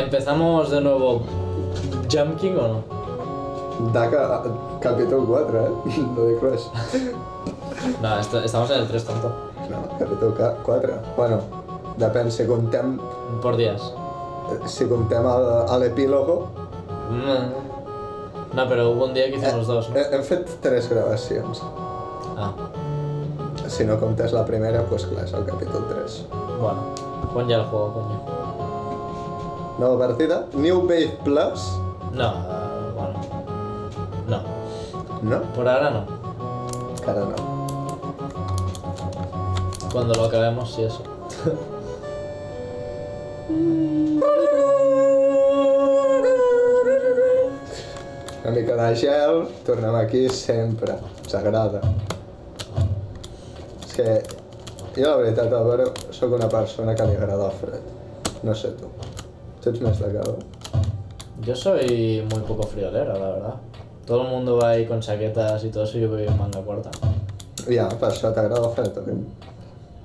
¿Empezamos de nuevo Jump King o no? Daca, capítol 4, eh? No dic res. No, est estamos en el 3 tonto. No, capítol 4. Bueno, depèn si contem, Por días. si contem el- a l'epílogo. Mm. No, pero hubo un día que hicimos dos, ¿no? He- Hem fet tres gravacions. Ah, Si no comptes la primera, doncs clar, és el capítol 3. bueno. Pon ya el juego, coño. Nova partida, New Wave Plus, No, bueno. No. no? Por ahora no. Encara no. Cuando lo acabemos, sí, eso. Una mica de gel, tornem aquí sempre. Ens agrada. És que jo la veritat, Álvaro, sóc una persona que li agrada el fred. No sé tu. Tu ets més de calor. Yo soy muy poco friolero, la verdad. Todo el mundo va ahí con chaquetas y todo eso, yo voy en manga corta. Ja, per això t'agrada el fred, o què?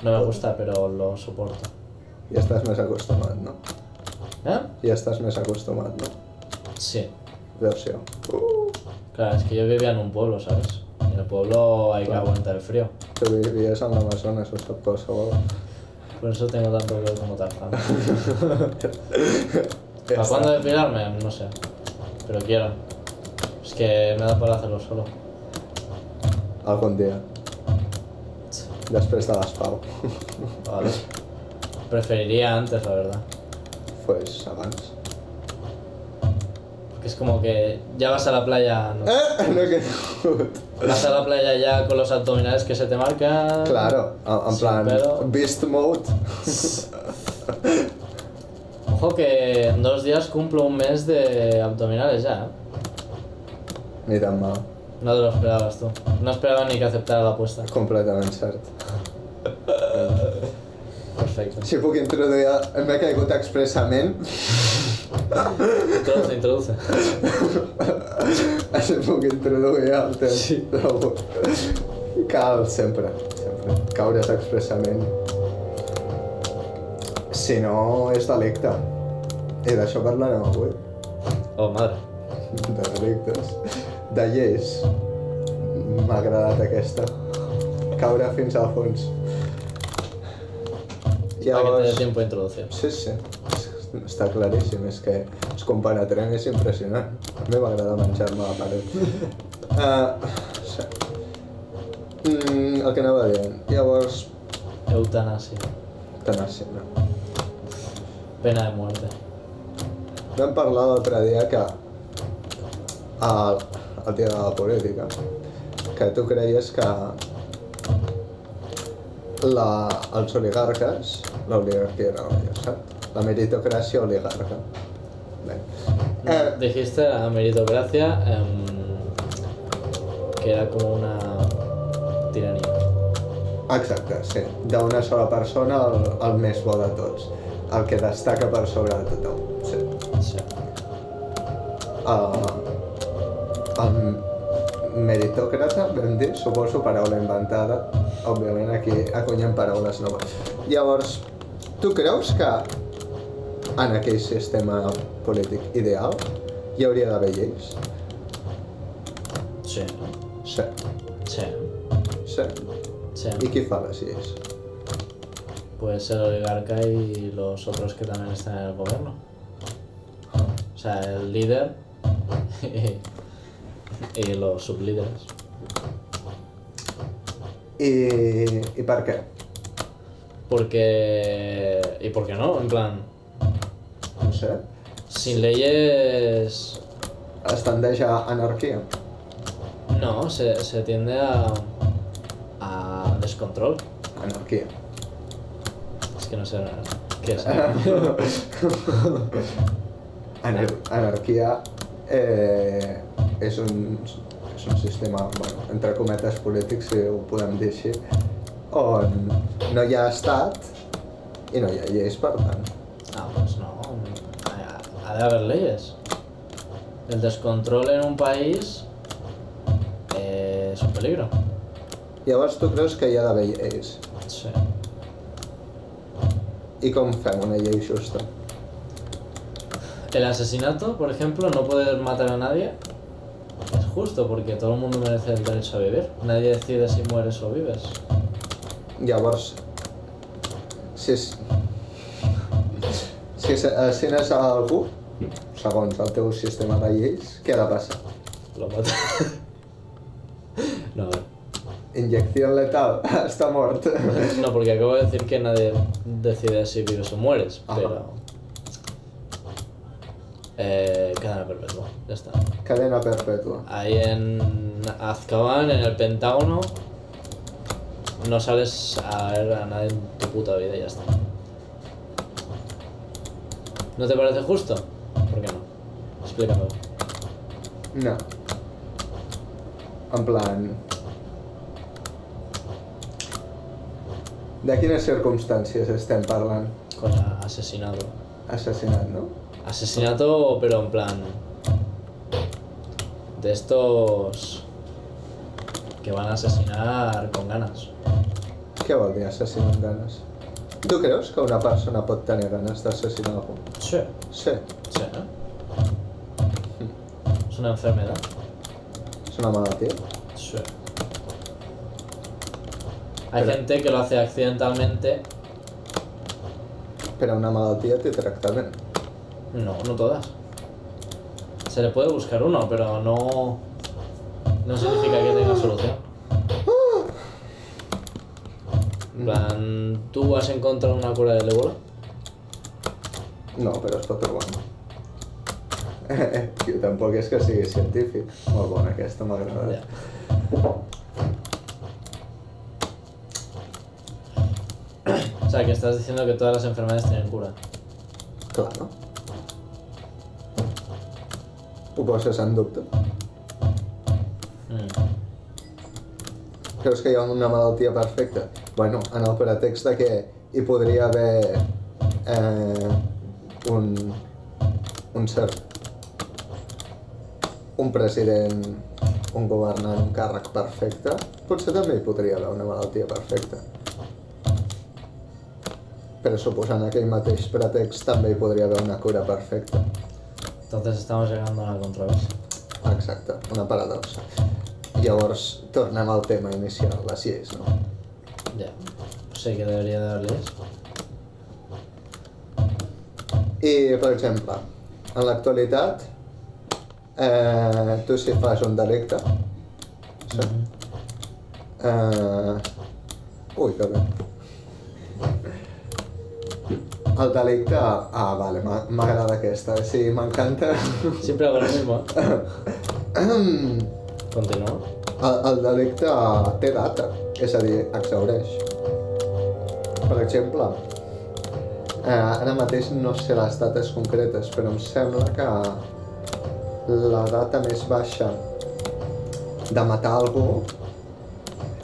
No me gusta, pero lo soporto. Ja estàs més acostumat, no? ¿Eh? Ja estàs més acostumat, no? Sí. Versió. Uh, Claro, es que yo vivía en un pueblo, ¿sabes? Y en el pueblo hay que aguantar el frío. tu vivies en l'Amazones, ho sap qualsevol. Por eso tengo tanto pelo como Tarzán. ¿Para cuándo depilarme? No sé. Pero quiero. Es que me da para hacerlo solo. Algun dia. Després de l'espau. Vale. Preferiría antes, la verdad. pues abans. Porque es como que ya vas a la playa. No. Eh, no caigut. Vas a la playa ya con los abdominales que se te marcan. Claro, en, plan, pelo. beast mode. Ojo que en dos días cumplo un mes de abdominales ya. ¿eh? Ni tan mal. No te lo esperabas tú. No esperaba ni que aceptara la apuesta. Completament cert. Perfecto. Si puc introduir... M'he caigut expressament. Introduce, introduce. si puc introduir el temps. Sí. Cal sempre, sempre. Caure's expressament. Si no, és delicte. I d'això parlarem avui. Oh, madre. De delictes. De lleis. M'ha agradat aquesta. Caure fins al fons. Para que te dé tiempo de introducir. Sí, sí. Està claríssim, és que es compenetrem, és impressionant. A mi m'agrada menjar-me la paret. Uh, sí. mm, el que anava dient. Llavors, Eutanasia. tenaci, no? Pena de muerte. Vam parlar l'altre dia que el, el dia de la política que tu creies que la, els oligarques, l'oligarquia era no, ja sap? La meritocràcia oligarca. Bé. Eh, Dijiste la meritocracia em, que era como una tiranía. exacte, sí. D'una sola persona el, el més bo de tots. El que destaca per sobre de tothom. Sí. Sí. Uh, el meritòcrata, vam dir, suposo paraula inventada. Òbviament aquí acunyem paraules noves. Llavors, tu creus que en aquell sistema polític ideal hi hauria d'haver lleis? Sí. Sí. Sí. Sí. Sí. I qui fa les lleis? Pues el oligarca y los otros que también están en el gobierno. O sea, el líder y, y los sublíderes. I, i per què? Porque... ¿Y por qué no? En plan, Sé. sin leyes... Es tendeix a anarquia. No, se, se tiende a... a descontrol. Anarquia. Es que no sé qué es. Anar anarquia eh, és, un, és un sistema, bueno, entre cometes polítics, si ho podem dir així, on no hi ha estat i no hi ha lleis, per tant. Ha, de haber leyes. El descontrol en un país eh, es un peligro. Llavors tu creus que hi ha d'haver lleis. Sí. I com fem una llei justa? el asesinato, por ejemplo, no poder matar a nadie es justo porque todo el mundo merece el derecho a vivir. Nadie decide si mueres o vives. Llavors, si, és, si assassines a algú, segons el teu sistema de lleis, què ha de passar? Lo mata. no. Injecció letal, està mort. No, porque acabo de decir que nadie decide si vives o mueres, Ajá. pero. Eh, cadena perpetua, ya está. Cadena perpètua. Ahí en Azkaban, en el Pentágono, no sales a ver a nadie en tu puta vida y ya está. ¿No te parece justo? ¿Por qué no? En plan... De quines circumstàncies estem parlant? Con a- asesinato. Assassinat, no? Asesinato, pero en plan. De estos. que van a asesinar con ganas. Què vol dir assassinar amb ganes? Tu creus que una persona pot tenir ganes d'assassinar algú? Sí, Sí, sí, ¿eh? Es una enfermedad. és una malaltia. Sí. Hay Pero- gente que lo hace accidentalmente. Però una malaltia té tractament. No, no todas. Se le puede buscar uno, pero no. No significa que tenga solución. En plan, ¿tú has encontrado una cura del ébola? No, però es pot trobar. jo tampoc és que sigui científic. Molt bona aquesta, m'ha agradat. Ya. O sea, que estás diciendo que todas las enfermedades tienen cura. Claro. Ho poses en dubte? Mm. Creus que hi ha una malaltia perfecta? Bueno, en el pretext de que hi podria haver eh, un, un cert un president, un governant, un càrrec perfecte, potser també hi podria haver una malaltia perfecta. Però suposant aquell mateix pretext també hi podria haver una cura perfecta. Entonces estamos llegando a una controversia. Exacte, una paradoxa. Llavors, tornem al tema inicial, les lleis, no? Ya. Pues sí que debería de leyes. I, per exemple, en l'actualitat, eh, tu si fas un delicte, sí. eh, ui, que bé. El delicte... Ah, vale, m'agrada aquesta, sí, m'encanta. Hago lo mismo. ¿eh? el, el delicte té data, és a dir, exaureix. Per exemple, eh, ara mateix no sé les dates concretes, però em sembla que la data més baixa de matar algú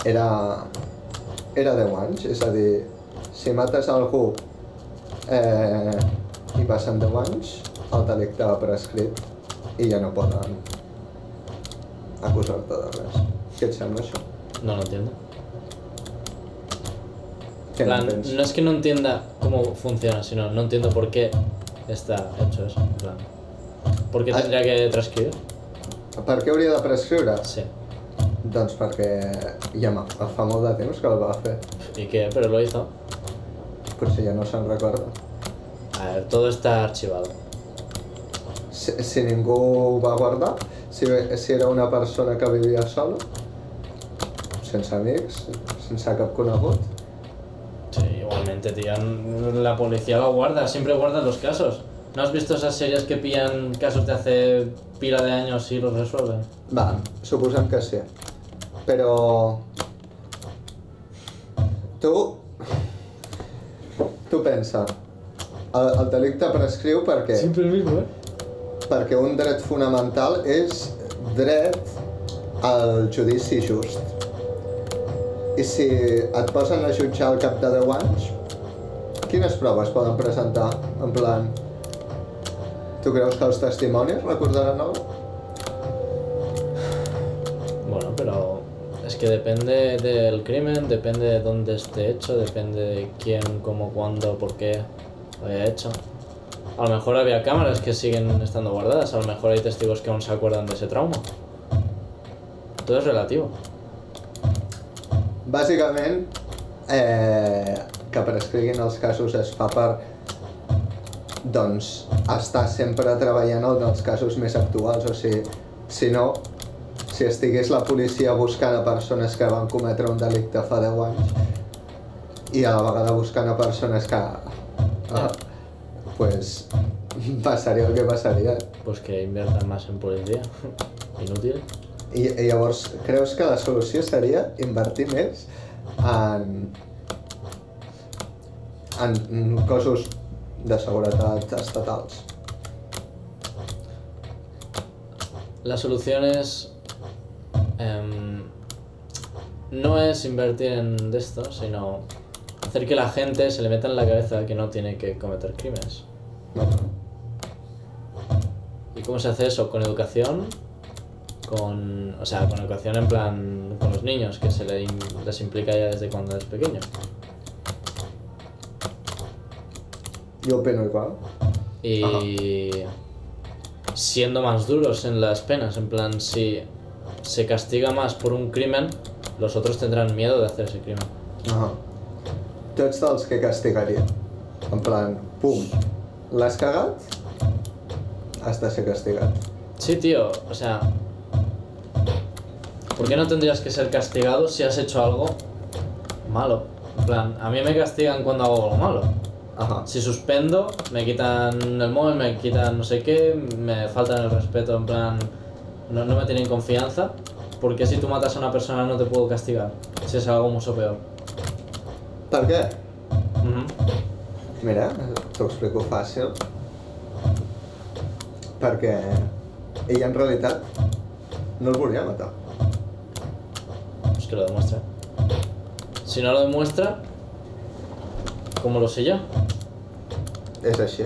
era, era 10 anys, és a dir, si mates algú eh, i passen 10 anys, el delicte ha prescrit i ja no poden acusar-te de res. Què et sembla això? No lo entiendo. Què En plan, n'entens? no es que no entienda cómo funciona, sino no entiendo por qué está hecho eso. En plan, ¿por qué Ah. tendría que transcribir? Per què hauria de prescriure? Sí. Doncs perquè ja ma- fa molt de temps que el va fer. ¿Y qué? Pero lo hizo. Potser ja no se'n recorda. A ver, todo está archivado. Si, si ningú ho va guardar, si, si era una persona que vivia sola, sense amics, sense cap conegut, Sí, igualmente, tío. La policía lo guarda, siempre guarda los casos. ¿No has visto esas series que pillan casos de hace pila de años y los resuelven? va, suposem que sí. Però... Tu... Tu pensa, el, el delicte prescriu perquè... Siempre el mismo, ¿eh? perquè un dret fonamental és dret al judici just. I si et posen a jutjar al cap de 10 anys, quines proves poden presentar? En plan, tu creus que els testimonis recordaran algo? Bueno, pero es que depende del crimen, depende de dónde esté hecho, depende de quién, cómo, cuándo, por qué lo haya hecho. A lo mejor había cámaras que siguen estando guardadas, a lo mejor hay testigos que aún se acuerdan de ese trauma. Todo es relativo. Bàsicament, eh, que prescriguin els casos es fa per doncs, estar sempre treballant en els casos més actuals, o sigui, si no, si estigués la policia buscant a persones que van cometre un delicte fa 10 anys i a la vegada buscant a persones que... Ah, pues passaria el que passaria. Pues que inviertan más en policía. Inútil. I, I llavors, creus que la solució seria invertir més en, en cossos de seguretat estatals? La solución es. em, no es invertir en esto, sino hacer que la gente se le meta en la cabeza que no tiene que cometer crímenes. No. ¿Y cómo se hace eso? Con educación, con. O sea, con educación en plan. con los niños, que se les implica ya desde cuando es pequeño. Jo opino igual. Y. siendo más duros en las penas, en plan, si se castiga más por un crimen, los otros tendrán miedo de hacer ese crimen. Ahà. Tu ets dels que castigaria. En plan, pum, l'has cagat, has de ser castigat. Sí, tío, o sea. ¿Por qué no tendrías que ser castigado si has hecho algo malo? En plan, a mí me castigan cuando hago algo malo. Si suspendo, me quitan el móvil, me quitan no sé qué, me faltan el respeto, en plan, no, no me tienen confianza. Porque si tú matas a una persona no te puedo castigar, si es algo mucho peor. Per què? Ujú. Mira, t'ho explico fàcil. Perquè ella en realitat no el volia matar. Pues que lo demuestre. Si no lo demuestra, ¿cómo lo sé yo? És així.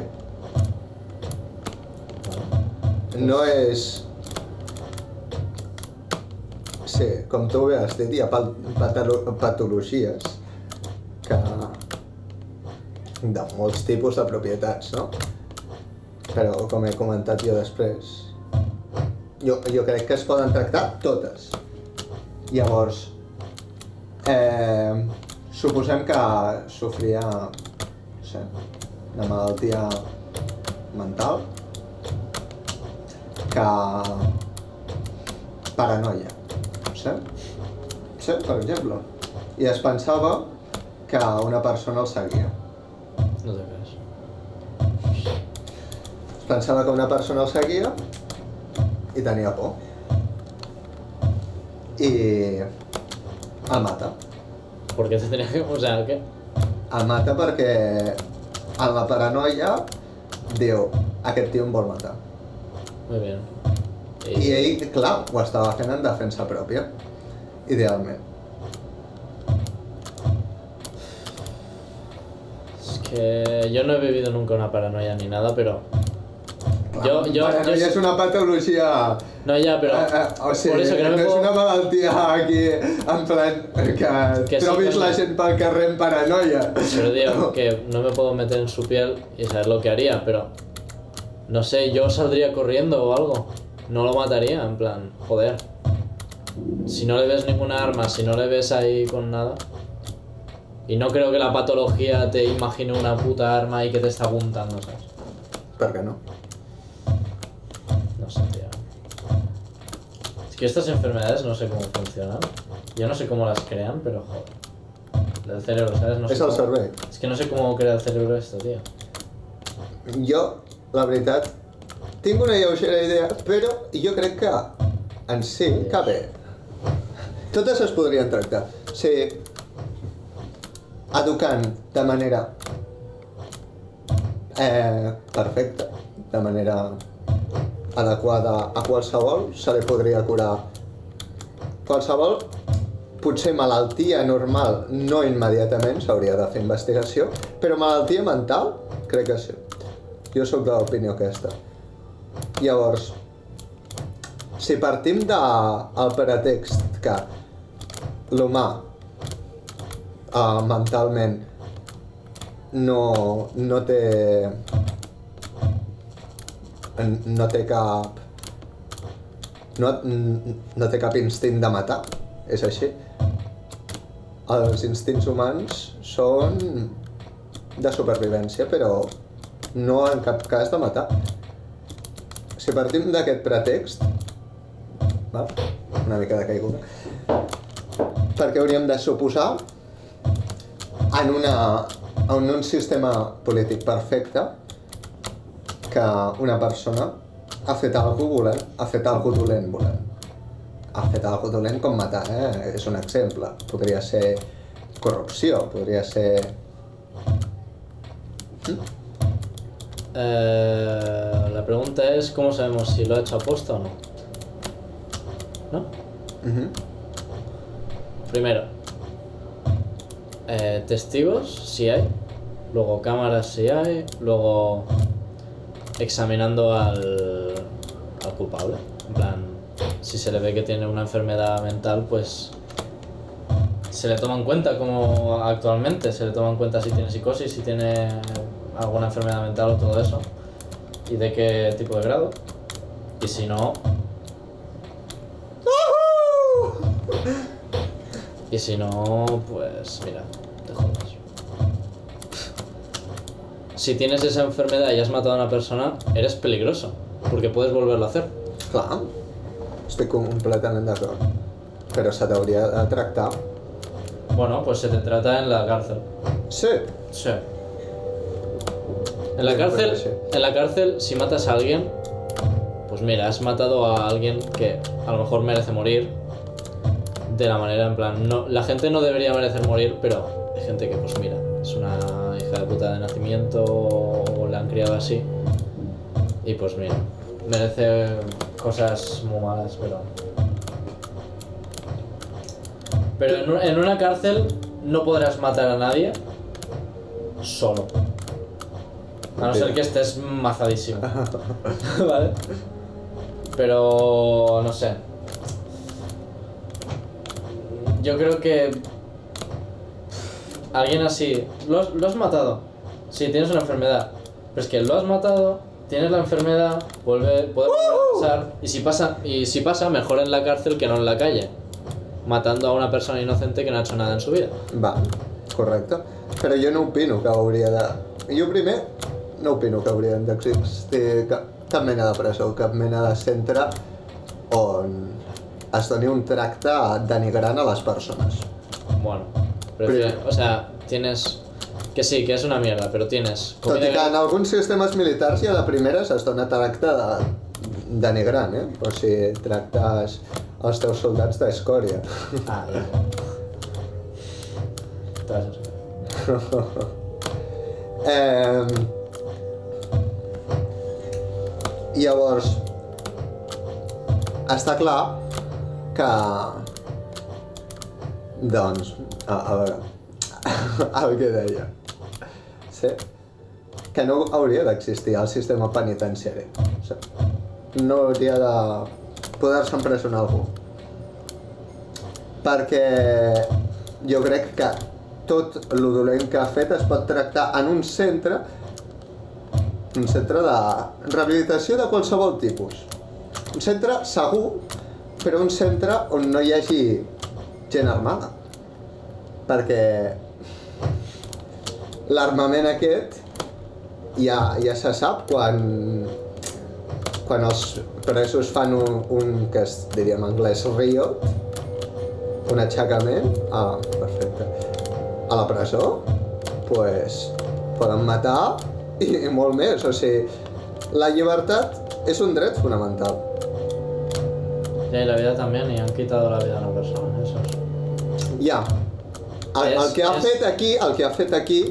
Bueno, No és... Sí, com tu bé has dit, hi ha patologies que... de molts tipus de propietats, no? Però, com he comentat jo després, jo, jo crec que es poden tractar totes. Llavors, eh, suposem que sofria, no sé, una malaltia mental, que paranoia, saps? Sí, per exemple. I es pensava que una persona el seguia. no te creas. Es pensava que una persona el seguia i tenia por. I el mata. ¿Por qué te tenía que.? O sea, ¿qué? El mata perquè en la paranoia diu aquest tio em vol matar. Muy bien. I ell, clar, ho estava fent en defensa pròpia, idealment. Es que yo no he vivido nunca una paranoia ni nada, pero. Clar, Yo- yo- paranoia yo- és una patologia... No, ya, pero. Eh, eh, o sigui, por eso que no no me és puedo. una malaltia aquí, en plan, que, Que sí, trobis coño. la gent pel carrer en paranoia. Pero digo que no me puedo meter en su piel y saber lo que haría, pero. No sé, yo saldría corriendo o algo. No lo mataría, en plan, joder. Si no le ves ninguna arma, si no le ves ahí con nada. Y no creo que la patología te imagine una puta arma y que te está apuntando, ¿sabes? Per què no? No sé, tío. Es que estas enfermedades no sé cómo funcionan. Yo no sé cómo las crean, pero joder. Del cerebro, ¿sabes? No sé és el cómo- cervell. Es que no sé cómo crea el cerebro esto, tío. Jo, la veritat, tinc una lleugera idea, però jo crec que en si, que bé. Totes es podrien tractar. Educant de manera eh, perfecta, de manera adequada a qualsevol, se li podria curar qualsevol potser malaltia normal no immediatament s'hauria de fer investigació, però malaltia mental crec que sí. Jo sóc de l'opinió aquesta. Llavors, si partim del pretext que l'humà uh, mentalment no, no té no té cap... No, no té cap instint de matar, és així. Els instints humans són de supervivència, però no en cap cas de matar. Si partim d'aquest pretext, va? una mica de caiguda, perquè hauríem de suposar en, una, en un sistema polític perfecte que una persona ha fet alguna volent, ha fet alguna dolent volent. Ha fet alguna dolent com matar, eh? És un exemple. Podria ser corrupció, podria ser... Eh, la pregunta es, ¿cómo sabemos si lo ha hecho aposta o no? ¿No? Primero, eh, testigos, si hay. Luego cámaras, si hay. Luego examinando al, al culpable. En plan, si se le ve que tiene una enfermedad mental, pues se le toma en cuenta como actualmente. Se le toma en cuenta si tiene psicosis, si tiene alguna enfermedad mental o todo eso. Y de qué tipo de grado. Y si no, Y si no, pues mira, Si tienes esa enfermedad y has matado a una persona, eres peligroso, porque puedes volverlo a hacer. Clar, estic completament d'acord. Però se t'hauria de tractar. Bueno, pues se te trata en la cárcel. Sí, Sí. En la cárcel, pues en la cárcel, si matas a alguien, pues mira, has matado a alguien que a lo mejor merece morir. De la manera, en plan, no, la gente no debería merecer morir, pero hay gente que, pues mira, es una hija de puta de nacimiento o la han criado así. Y pues mira, merece cosas muy malas, pero. Pero en, un- en una cárcel no podrás matar a nadie solo. A no ser que estés mazadísimo. ¿Vale? Pero no sé. Yo creo que alguien así lo lo has matado. Sí, tienes una enfermedad. Pero es que lo has matado, tienes la enfermedad, vuelve, puede pasar. Y si pasa, y si pasa, mejor en la cárcel que no en la calle. Matando a una persona inocente que no ha hecho nada en su vida. va, correcte. Però jo no opino que hauria de... Jo primer no opino que hauria d'existir cap, cap mena de presó, cap mena de centre on es doni un tracte denigrant a les persones. Bueno, prefiero- o sea, tienes. Que sí, que es una mierda, pero tienes. Tot i que en alguns sistemes militars i a la primera se'ls dona tracte de, denigrant, eh? O si tractes els teus soldats d'escòria. Ah, esas. Eh, llavors, està clar que... Doncs, a, a veure, el que deia. Sí, que no hauria d'existir el sistema penitenciari. No hauria de poder-se empresonar algú. Perquè jo crec que tot el dolent que ha fet es pot tractar en un centre un centre de rehabilitació de qualsevol tipus. Un centre segur, però un centre on no hi hagi gent armada. Perquè l'armament aquest ja, ja se sap quan, quan els presos fan un, un que es diria en anglès riot, un aixecament, ah, perfecte, a la presó, pues, poden matar i, i molt més. O sigui, la llibertat és un dret fonamental. Y la vida también, y han quitado la vida a una persona, es. Ja. El, el que ha és- fet aquí, el que ha fet aquí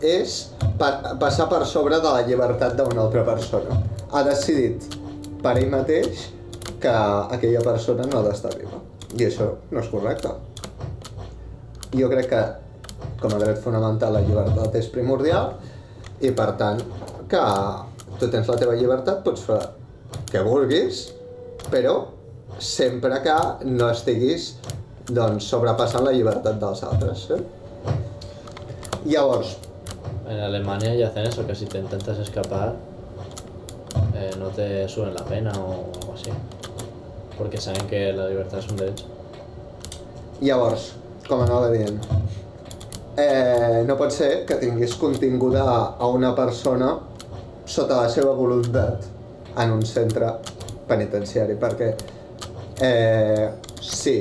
és pa passar per sobre de la llibertat d'una altra persona. Ha decidit per ell mateix que aquella persona no ha d'estar viva. I això no és correcte. Jo crec que com a dret fonamental la llibertat és primordial i per tant que tu tens la teva llibertat, pots fer que vulguis, però sempre que no estiguis doncs, sobrepassant la llibertat dels altres. Eh? Llavors, En Alemania ya hacen eso, que si te intentas escapar, eh, no te suben la pena o algo así. Porque saben que la libertad es un derecho. Llavors, com anava dient, eh, no pot ser que tinguis continguda a una persona sota la seva voluntat en un centre penitenciari, perquè eh, sí,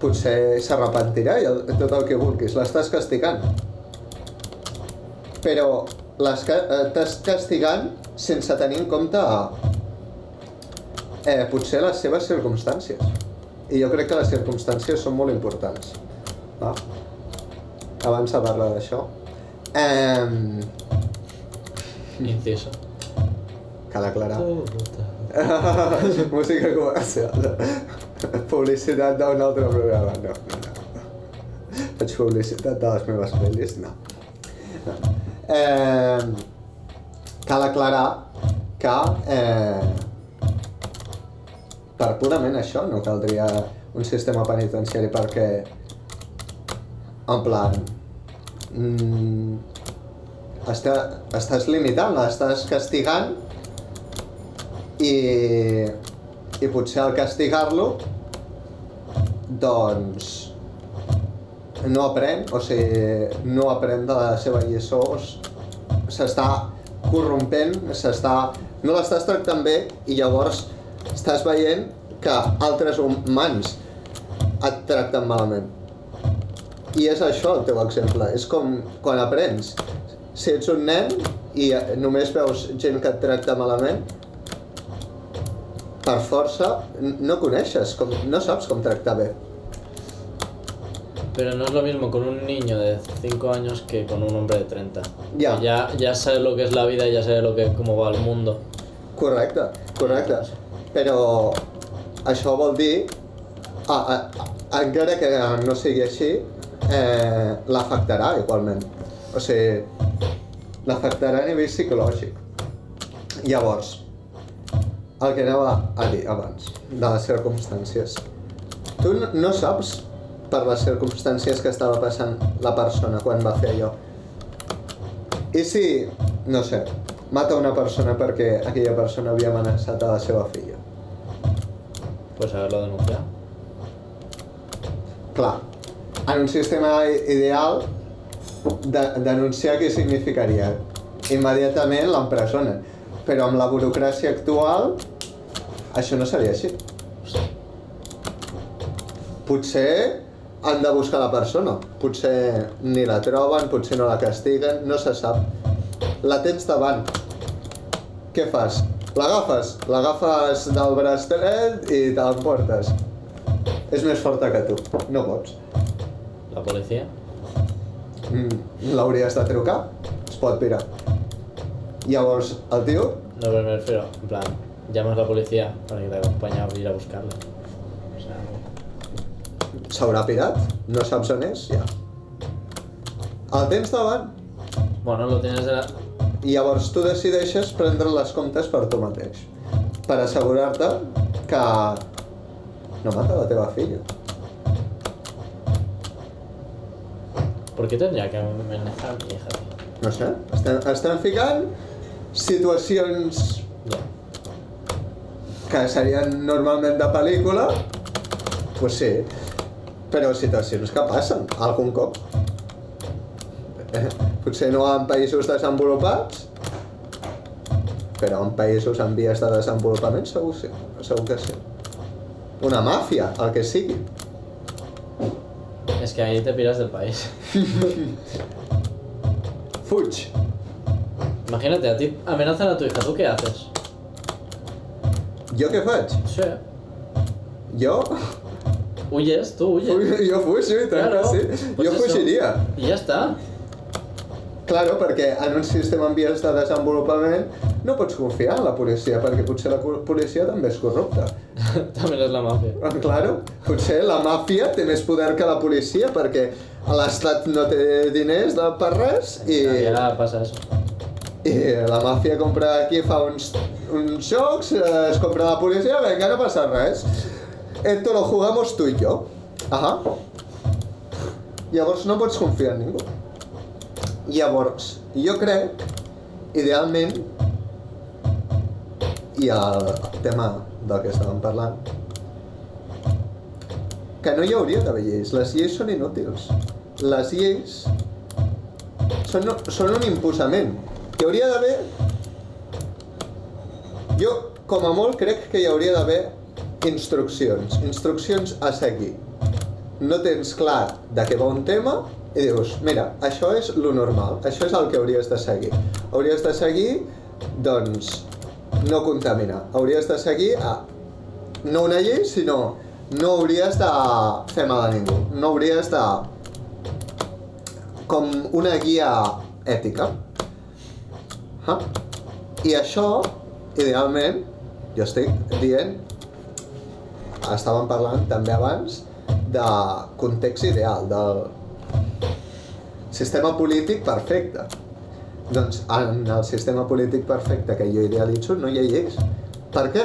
potser s'arrepentirà i el, tot el que vulguis, l'estàs castigant. Però l'estàs castigant sense tenir en compte eh, potser les seves circumstàncies. I jo crec que les circumstàncies són molt importants. Va? Abans de parlar d'això. Eh, Inciso. cal aclarar. Música comercial. Publicitat d'un altre programa. No, no, no. Faig publicitat de les meves pel·lis? No. Eh, cal aclarar que eh, per purament això no caldria un sistema penitenciari perquè en plan mm, està, estàs limitant, estàs castigant i, i potser al castigar-lo doncs no aprèn, o sigui, no aprèn de la seva lliçó, s'està corrompent, s'està... no l'estàs tractant bé i llavors estàs veient que altres humans et tracten malament. I és això el teu exemple, és com quan aprens. Si ets un nen i només veus gent que et tracta malament, per força no coneixes, com, no saps com tractar bé. Pero no es lo mismo con un niño de 5 años que con un hombre de 30. Ya. Que ya, ya sabe lo que es la vida y ya sabe lo que, cómo va el mundo. Correcte, correcte. Però això vol dir, a, a, a, encara que no sigui així, eh, l'afectarà igualment. O sigui, l'afectarà a nivell psicològic. Llavors, el que anava a dir abans, de les circumstàncies. Tu no, no saps per les circumstàncies que estava passant la persona quan va fer allò. I si, no sé, mata una persona perquè aquella persona havia amenaçat a la seva filla? Pues haberlo denunciado. Clar, en un sistema ideal, de, denunciar què significaria? Immediatament l'empresona. Però amb la burocràcia actual, això no seria així. Potser han de buscar la persona. Potser ni la troben, potser no la castiguen, no se sap. La tens davant. Què fas? L'agafes? L'agafes del braç dret i te l'emportes. És més forta que tu. No pots. La policía. Mm, L'hauries de trucar, es pot pirar. Llavors, el tio, No, me refiero, en plan, llamas a la policía para que te acompañe a ir a buscarla. O sea, s'haurà pirat, no saps on és, ja. El tens davant, bueno, lo tienes de la... i llavors tu decideixes prendre les comptes per tu mateix, per assegurar-te que no mata la teva filla. ¿Por qué tendría que manejar mi hija? No sé, estem, estem ficant situacions Ya. Que serien normalment de pel·lícula, pues sí, però situacions que passen algun cop. Potser no en països desenvolupats, però en països en vies de desenvolupament segur, sí, segur que sí. Una màfia, el que sigui. Es que ahí te piras del país. Fuig. Imagínate, a ti amenazan a tu hija, ¿tú qué haces? Jo què faig? Sí. Jo? Huyes, tú huyes. Fuig, jo fuig, i tant Claro, que sí. pues jo eso. fugiria. Y ya está. Claro, perquè en un sistema en vies de desenvolupament no pots confiar en la policia, perquè potser la policia també és corrupta. También es la mafia. Claro, potser la màfia té més poder que la policia perquè l'Estat no té diners de per res i, Ya pasa eso. i la màfia compra aquí, fa uns, uns jocs, eh, es compra la policia, vinga, no passa res. Esto lo jugamos tú y yo. Ahà. Llavors no pots confiar en ningú. Llavors, jo crec, idealment, i el tema del que estàvem parlant, que no hi hauria d'haver lleis. Les lleis són inútils. Les lleis són, són un imposament. Hi hauria d'haver... Jo, com a molt, crec que hi hauria d'haver instruccions. Instruccions a seguir. No tens clar de què va un tema i dius, mira, això és lo normal, això és el que hauries de seguir. Hauries de seguir, doncs, no contaminar. Hauries de seguir a, no una llei, sinó no hauries de fer mal a ningú. No hauries de... com una guia ètica. Ah? I això, idealment, jo estic dient, estàvem parlant també abans de context ideal, del sistema polític perfecte. Doncs en el sistema polític perfecte que jo idealitzo no hi ha lleis. Per què?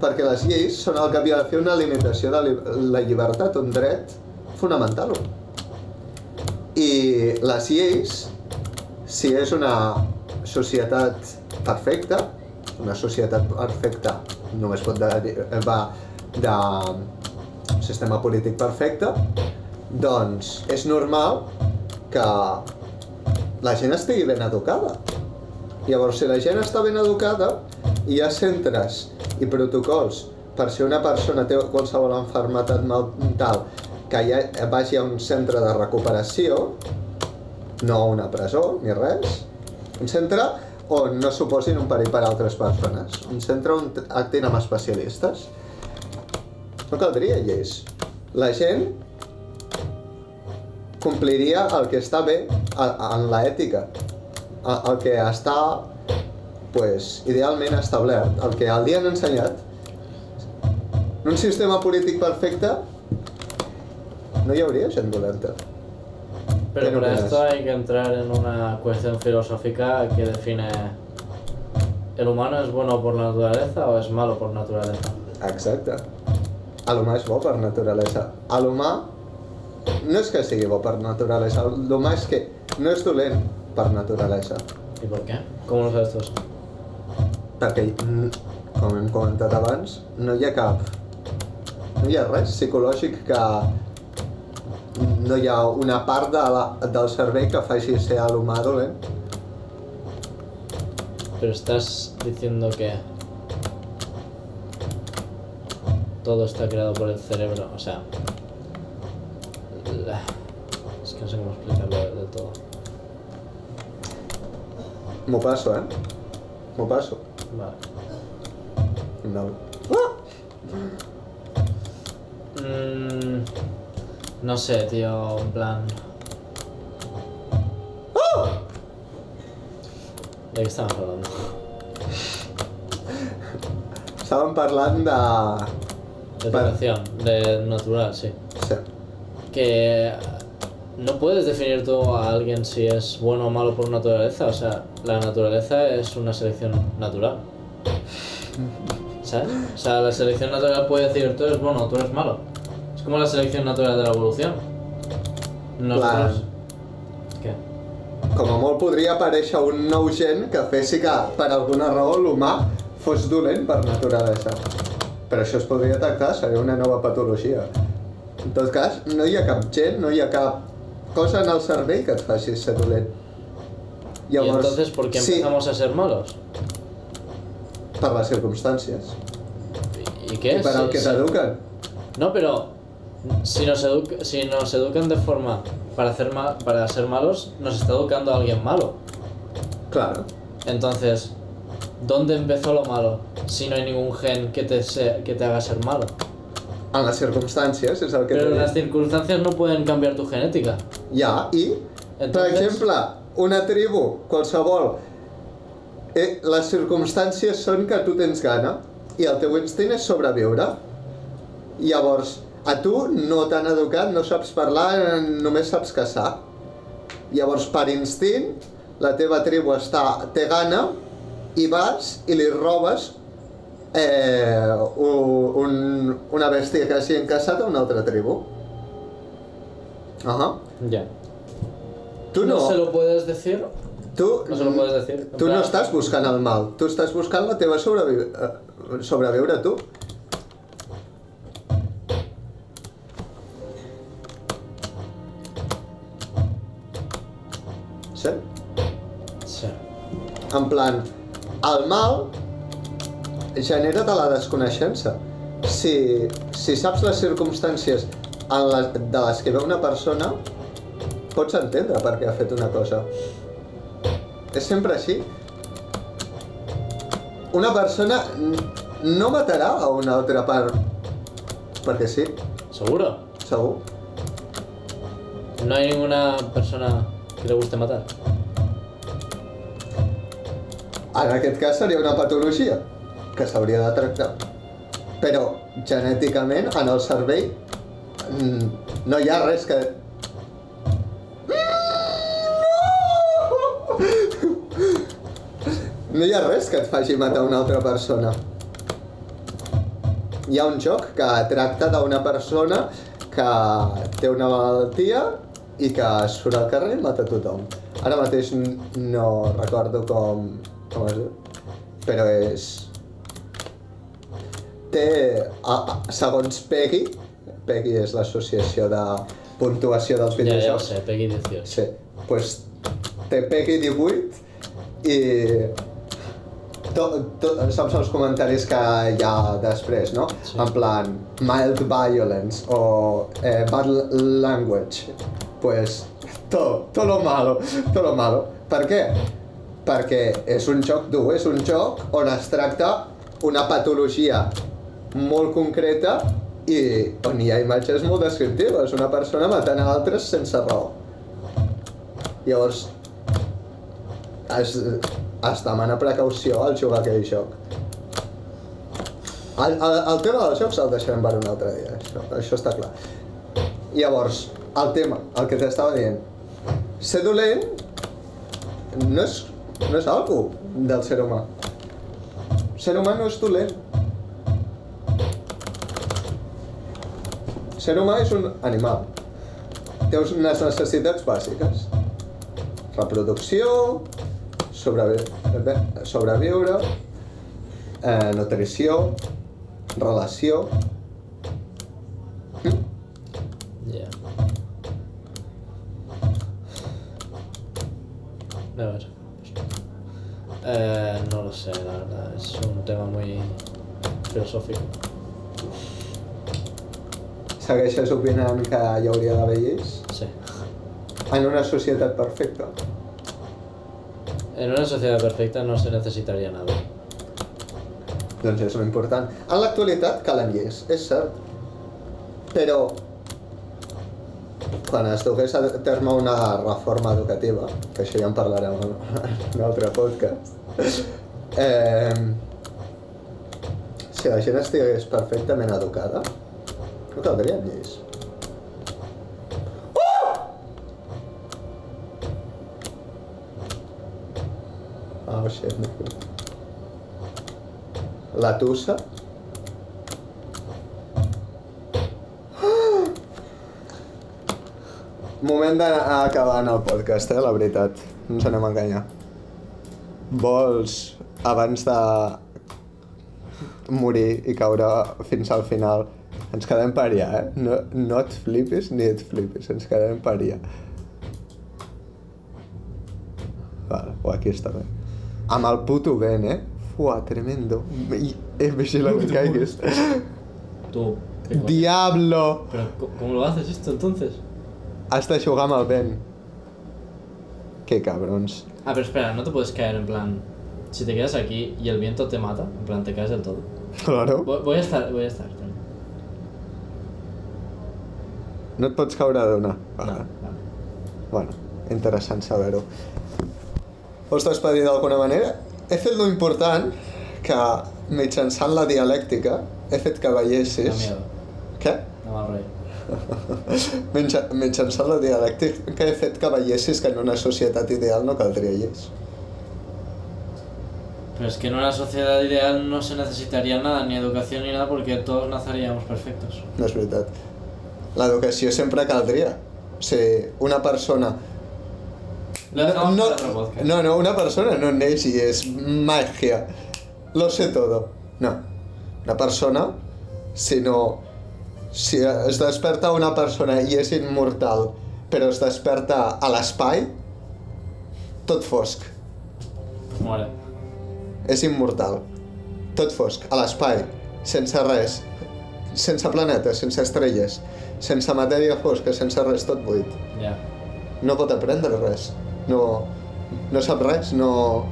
Perquè les lleis són el que havia de fer una limitació de la llibertat, un dret fonamental. I les lleis, si és una societat perfecta, una societat perfecta només pot va de sistema polític perfecte, doncs és normal que la gent estigui ben educada. Llavors, si la gent està ben educada, hi ha centres i protocols per si una persona té qualsevol enfermetat mental que ja vagi a un centre de recuperació, no a una presó ni res, un centre on no suposin un perill per a altres persones, un centre on actin amb especialistes. No caldria lleis. La gent compliria el que està bé en l'ètica, el que està pues, idealment establert, el que el dia han ensenyat. En un sistema polític perfecte no hi hauria gent dolenta. Pero ¿Qué no para esto hay que entrar en una cuestión filosófica que define ¿el humano es bueno por naturaleza o es malo por naturaleza? Exacte. L'humà és bo per naturalesa. L'humà no és que sigui bo per naturalesa, l'humà és que no és dolent per naturalesa. ¿Y por qué? ¿Cómo lo sabes tú eso? Perquè, mm, com hem comentat abans, no hi ha cap... No hi ha res psicològic que no hi ha una part de la, del cervell que faci ser a l'humà dolent. Pero estás diciendo que todo está creado por el cerebro, o sea... la- Es que no sé cómo explicarlo del todo. M'ho passo, eh? M'ho passo. Vale. No. Mm, no sé, tío, en plan... ¿De qué estamos hablando? Estàvem parlant de... De educación, de natural, sí. Sí. Que no puedes definir tú a alguien si es bueno o malo por naturaleza. O sea, la naturaleza es una selección natural. ¿Sabes? O sea, la selección natural puede decir tú eres bueno o tú eres malo. Como la selección natural de la evolución. Nosotros... ¿Qué? Com a molt podria aparèixer un nou gen que fessi que, per alguna raó, l'humà fos dolent per naturalesa. Però això es podria tractar, seria una nova patologia. En tot cas, no hi ha cap gen, no hi ha cap cosa en el cervell que et faci ser dolent. y entonces, ¿por qué sí, empezamos a ser malos? per les circumstàncies. ¿Y y qué? I per al que si- t'eduquen. No, pero si nos, edu- si nos educan de forma para, hacer ma- para ser malos, nos está educando a alguien malo. Claro. Entonces, ¿dónde empezó lo malo si no hay ningún gen que te, se- que te haga ser malo? En les circumstàncies és el que las dit. circunstancias no pueden cambiar tu genética. Ja, i, per Entonces- exemple, una tribu, qualsevol, eh, les circumstàncies són que tu tens gana i el teu instint és sobreviure. Llavors, a tu no t'han educat, no saps parlar, només saps caçar. Llavors, per instint, la teva tribu està, té gana i vas i li robes eh, un, una bèstia que hagin caçat a una altra tribu. Ahà. Ya. Tu no, se lo puedes decir. tu, No se lo puedes decir. Tu no estàs buscant el mal, tu estàs buscant la teva sobrevi... eh, sobreviure tu. En plan, el mal genera de la desconeixença. Si, si saps les circumstàncies en les, de les que ve una persona, pots entendre per què ha fet una cosa. És sempre així. Una persona no matarà a una altra per... perquè sí, ¿Seguro? segur. ¿No hay ninguna persona que le guste matar? En aquest cas seria una patologia que s'hauria de tractar. Però genèticament en el cervell mm, no hi ha res que... No hi ha res que et faci matar una altra persona. Hi ha un joc que tracta d'una persona que té una malaltia i que surt al carrer i mata tothom. Ara mateix no recordo com, però és... Té, a, a, segons Peggy, Peggy és l'associació de puntuació dels Ya, ya lo videojocs, sé, Peggy 18. Sí, pues té Peggy 18 i to, to, saps els comentaris que hi ha després, no? Sí. En plan, mild violence o eh, bad language. Pues, todo, todo lo malo, todo lo malo. Per què? Perquè és un joc dur, és un joc on es tracta una patologia molt concreta i on hi ha imatges molt descriptives, una persona matant a altres sense raó. Llavors, es, es demana precaució al jugar aquell joc. El, el, el tema dels jocs el deixarem per un altre dia, això, això està clar. Llavors, el tema, el que t'estava dient, ser dolent no és, no és algo del ser humà. Ser humà no és dolent. Ser humà és un animal. Té unes necessitats bàsiques. Reproducció, sobrevi sobreviure, eh, nutrició, relació... sé, la verdad. Es un tema muy filosófico. Segueixes opinant que hi hauria d'haver lleis? Sí. En una societat perfecta. En una sociedad perfecta no se necesitaría nada. Doncs és l'important. En l'actualitat calen lleis, és cert. Però quan es dugués a terme una reforma educativa, que això ja en parlarem en un altre podcast, eh, si la gent estigués perfectament educada, no caldrien lleis. Oh, shit. La tussa. Moment d'anar acabant el podcast, eh, la veritat. No ens anem a enganyar. Vols, abans de morir i caure fins al final, ens quedem per allà, eh? No, no et flipis ni et flipis, ens quedem per allà. Vale, o aquí està bé. Amb el puto Ben, eh? Fua, tremendo. I, eh, vigila que caigues. Tú. ¿qué coño? Diablo! Pero ¿cómo- ¿cómo lo haces esto entonces? Has de jugar amb el Ben. Que cabrons. Ah, pero espera, no te puedes caer en plan. Si te quedas aquí y el viento te mata, en plan te caes del todo. Claro. Voy, voy a estar, voy a estar. No et pots caure d'una. No, Vale. vale. Bueno, interessant saber-ho. Vols despedir d'alguna manera? He fet lo important que mitjançant la dialèctica he fet que veiessis... Què? rollo. Mitja- Mitjançant la dialèctica he fet que veiessis que en una societat ideal no caldria lleis. Pero es que en una sociedad ideal no se necesitaría nada, ni educación ni nada, porque todos naceríamos perfectos. No és veritat. L'educació sempre caldria. O sigui, una persona... No, no, no, una persona no neix i és màgia. Lo sé todo. No. una persona, sinó si es desperta una persona i és immortal, però es desperta a l'espai, tot fosc. Muere. És immortal. Tot fosc, a l'espai, sense res, sense planetes, sense estrelles, sense matèria fosca, sense res, tot buit. Ya. No pot aprendre res. No, no sap res, no,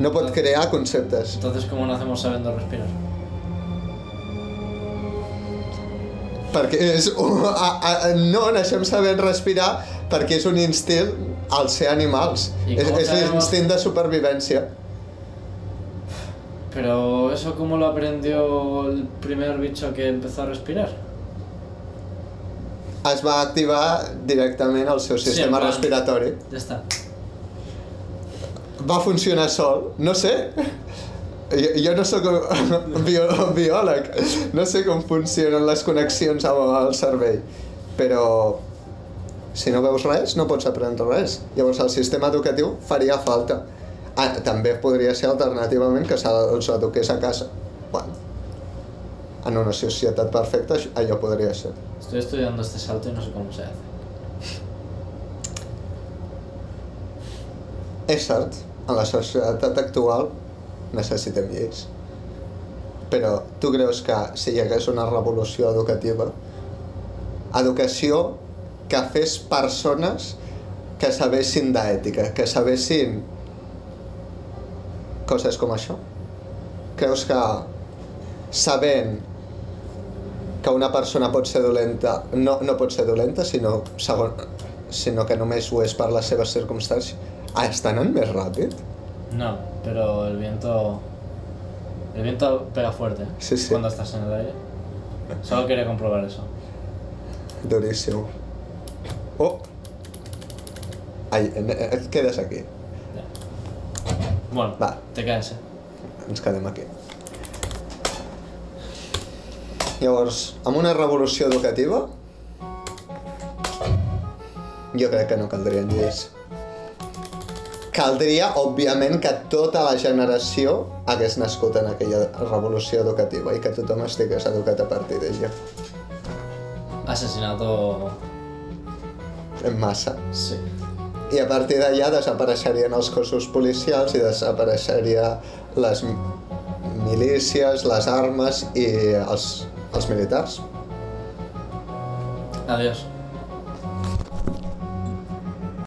no pot crear conceptes. Entonces, ¿cómo nacemos sabiendo respirar? Perquè és... un- A, a, no naixem sabent respirar perquè és un instint al ser animals. És, és l'instint de supervivència. Pero eso cómo lo aprendió el primer bicho que empezó a respirar? Es va activar directament el seu Sí, sistema plan- respiratori. Ya está. Va funcionar sol? No sé. Jo, jo no sóc bio, biòleg, no sé com funcionen les connexions amb el cervell, però si no veus res no pots aprendre res. Llavors el sistema educatiu faria falta. Ah, també podria ser alternativament que se'ls eduqués a casa. Bueno, en una societat perfecta allò podria ser. Estoy estudiando este salto y no sé cómo se hace. És cert, en la societat actual necessitem lleis. Però tu creus que si hi hagués una revolució educativa, educació que fes persones que sabessin d'ètica, que sabessin coses com això? Creus que sabent que una persona pot ser dolenta, no, no pot ser dolenta, sinó, segon, sinó que només ho és per les seves circumstàncies, ah, està anant més ràpid? No, pero el viento. El viento pega fuerte Sí, sí. cuando estás en el aire. Solo quería comprobar eso. Duríssim. Oh! Ai, eh, et quedes aquí. Bueno, Va. te quedas, eh. Ens quedem aquí. Llavors, amb una revolució educativa, jo crec que no caldrien lleis. Caldria, òbviament, que tota la generació hagués nascut en aquella revolució educativa i que tothom estigués educat a partir d'ella. Asesinato. En massa. Sí. I a partir d'allà desapareixerien els cossos policials i desapareixeria les mi- milícies, les armes i els, els militars. Adiós.